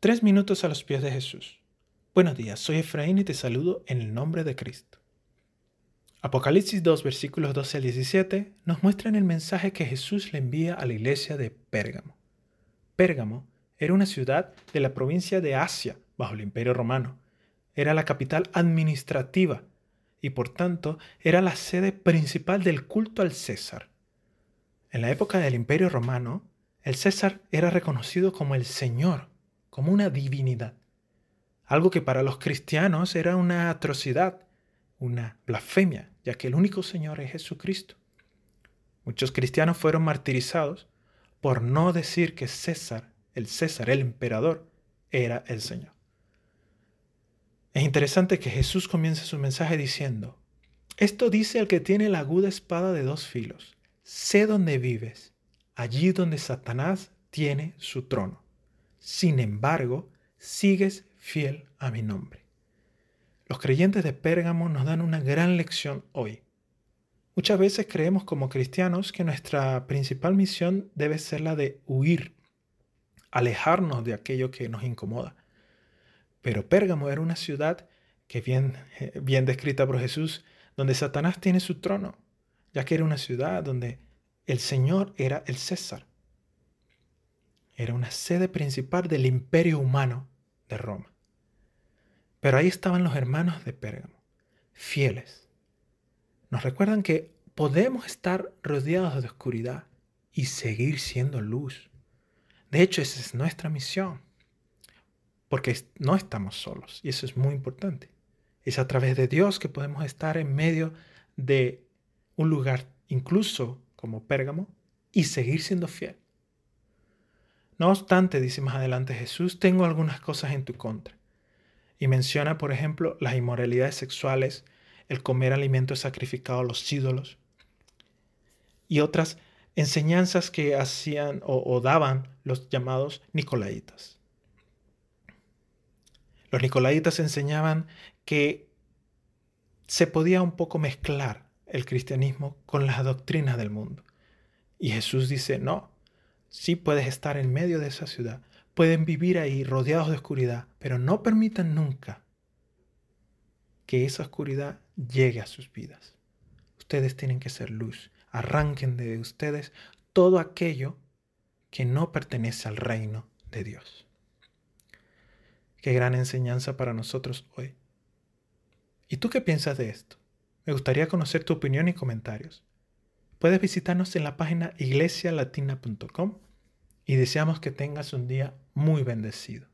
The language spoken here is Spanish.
Tres minutos a los pies de Jesús. Buenos días, soy Efraín y te saludo en el nombre de Cristo. Apocalipsis 2, versículos 12 al 17 nos muestran el mensaje que Jesús le envía a la iglesia de Pérgamo. Pérgamo era una ciudad de la provincia de Asia bajo el Imperio Romano. Era la capital administrativa y por tanto era la sede principal del culto al César. En la época del Imperio Romano, el César era reconocido como el Señor, como una divinidad, algo que para los cristianos era una atrocidad, una blasfemia, ya que el único Señor es Jesucristo. Muchos cristianos fueron martirizados por no decir que César, el César, el emperador, era el Señor. Es interesante que Jesús comience su mensaje diciendo, esto dice el que tiene la aguda espada de dos filos, sé dónde vives, allí donde Satanás tiene su trono. Sin embargo, sigues fiel a mi nombre. Los creyentes de Pérgamo nos dan una gran lección hoy. Muchas veces creemos como cristianos que nuestra principal misión debe ser la de huir, alejarnos de aquello que nos incomoda. Pero Pérgamo era una ciudad que bien, bien descrita por Jesús, donde Satanás tiene su trono, ya que era una ciudad donde el Señor era el César. Era una sede principal del imperio humano de Roma. Pero ahí estaban los hermanos de Pérgamo, fieles. Nos recuerdan que podemos estar rodeados de oscuridad y seguir siendo luz. De hecho, esa es nuestra misión porque no estamos solos y eso es muy importante. Es a través de Dios que podemos estar en medio de un lugar incluso como Pérgamo y seguir siendo fiel. No obstante, dice más adelante Jesús, tengo algunas cosas en tu contra. Y menciona, por ejemplo, las inmoralidades sexuales, el comer alimentos sacrificados a los ídolos y otras enseñanzas que hacían o, o daban los llamados nicolaitas. Los nicolaitas enseñaban que se podía un poco mezclar el cristianismo con las doctrinas del mundo. Y Jesús dice, no, sí puedes estar en medio de esa ciudad, pueden vivir ahí rodeados de oscuridad, pero no permitan nunca que esa oscuridad llegue a sus vidas. Ustedes tienen que ser luz. Arranquen de ustedes todo aquello que no pertenece al reino de Dios. Qué gran enseñanza para nosotros hoy. ¿Y tú qué piensas de esto? Me gustaría conocer tu opinión y comentarios. Puedes visitarnos en la página iglesialatina.com y deseamos que tengas un día muy bendecido.